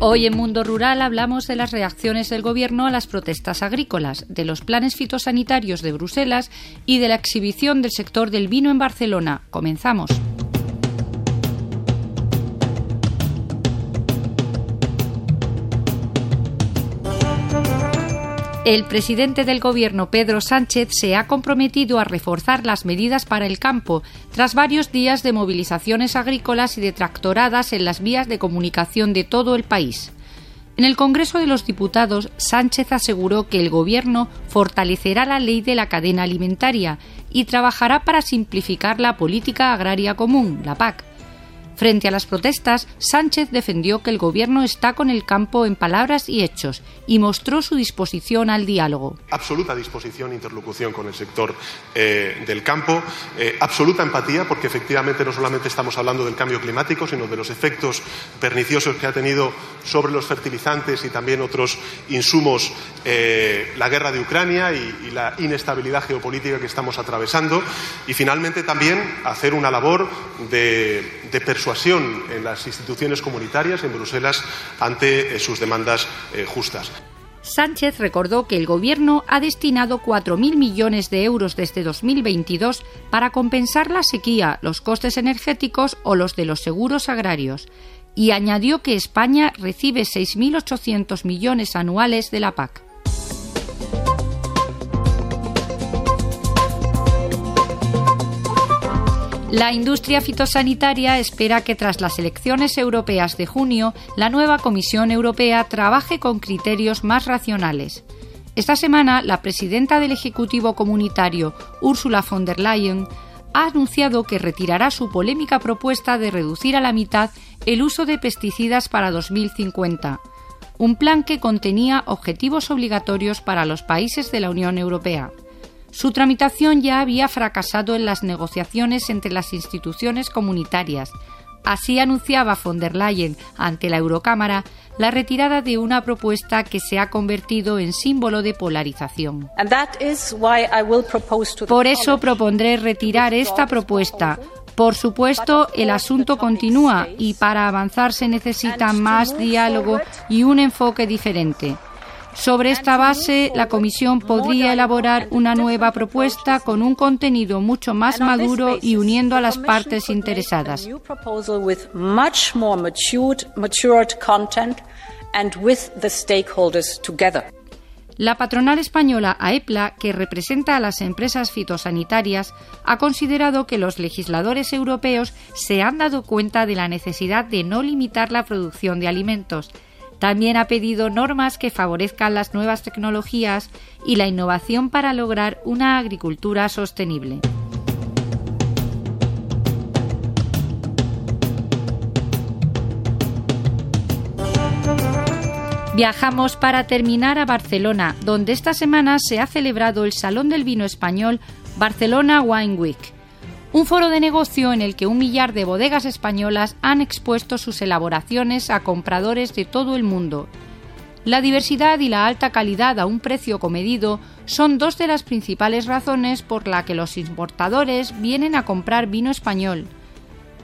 Hoy en Mundo Rural hablamos de las reacciones del Gobierno a las protestas agrícolas, de los planes fitosanitarios de Bruselas y de la exhibición del sector del vino en Barcelona. Comenzamos. El presidente del Gobierno, Pedro Sánchez, se ha comprometido a reforzar las medidas para el campo tras varios días de movilizaciones agrícolas y de tractoradas en las vías de comunicación de todo el país. En el Congreso de los Diputados, Sánchez aseguró que el Gobierno fortalecerá la ley de la cadena alimentaria y trabajará para simplificar la política agraria común, la PAC, Frente a las protestas, Sánchez defendió que el gobierno está con el campo en palabras y hechos y mostró su disposición al diálogo. Absoluta disposición e interlocución con el sector eh, del campo, eh, absoluta empatía, porque efectivamente no solamente estamos hablando del cambio climático, sino de los efectos perniciosos que ha tenido sobre los fertilizantes y también otros insumos eh, la guerra de Ucrania y, y la inestabilidad geopolítica que estamos atravesando. Y finalmente también hacer una labor de, de en las instituciones comunitarias en Bruselas ante eh, sus demandas eh, justas. Sánchez recordó que el Gobierno ha destinado 4.000 millones de euros desde 2022 para compensar la sequía, los costes energéticos o los de los seguros agrarios, y añadió que España recibe 6.800 millones anuales de la PAC. La industria fitosanitaria espera que tras las elecciones europeas de junio, la nueva Comisión Europea trabaje con criterios más racionales. Esta semana, la presidenta del Ejecutivo Comunitario, Ursula von der Leyen, ha anunciado que retirará su polémica propuesta de reducir a la mitad el uso de pesticidas para 2050, un plan que contenía objetivos obligatorios para los países de la Unión Europea. Su tramitación ya había fracasado en las negociaciones entre las instituciones comunitarias. Así anunciaba von der Leyen ante la Eurocámara la retirada de una propuesta que se ha convertido en símbolo de polarización. Por eso propondré retirar esta propuesta. Por supuesto, el asunto continúa y para avanzar se necesita más diálogo y un enfoque diferente. Sobre esta base, la Comisión podría elaborar una nueva propuesta con un contenido mucho más maduro y uniendo a las partes interesadas. La patronal española AEPLA, que representa a las empresas fitosanitarias, ha considerado que los legisladores europeos se han dado cuenta de la necesidad de no limitar la producción de alimentos también ha pedido normas que favorezcan las nuevas tecnologías y la innovación para lograr una agricultura sostenible. Viajamos para terminar a Barcelona, donde esta semana se ha celebrado el Salón del Vino Español Barcelona Wine Week un foro de negocio en el que un millar de bodegas españolas han expuesto sus elaboraciones a compradores de todo el mundo. La diversidad y la alta calidad a un precio comedido son dos de las principales razones por la que los importadores vienen a comprar vino español.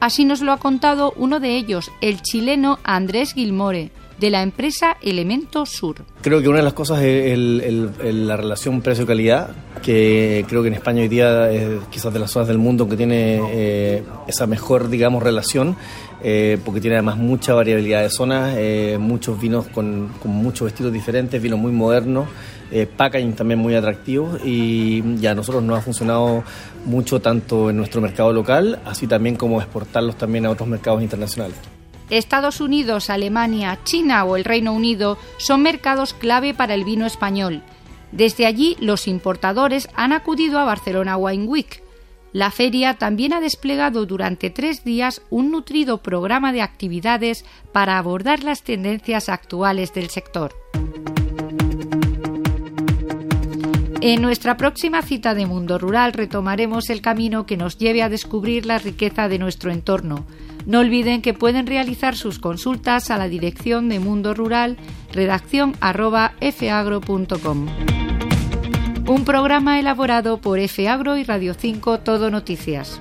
Así nos lo ha contado uno de ellos, el chileno Andrés Gilmore, de la empresa Elemento Sur. Creo que una de las cosas es la relación precio-calidad, que creo que en España hoy día es quizás de las zonas del mundo que tiene eh, esa mejor, digamos, relación, eh, porque tiene además mucha variabilidad de zonas, eh, muchos vinos con, muchos estilos diferentes, vinos muy modernos, packaging también muy atractivos y ya a nosotros nos ha funcionado mucho tanto en nuestro mercado local, así también como exportarlos también a otros mercados internacionales. Estados Unidos, Alemania, China o el Reino Unido son mercados clave para el vino español. Desde allí, los importadores han acudido a Barcelona Wine Week. La feria también ha desplegado durante tres días un nutrido programa de actividades para abordar las tendencias actuales del sector. En nuestra próxima cita de Mundo Rural retomaremos el camino que nos lleve a descubrir la riqueza de nuestro entorno no olviden que pueden realizar sus consultas a la dirección de Mundo Rural, redacción. Un programa elaborado por FAgro y Radio 5 Todo Noticias.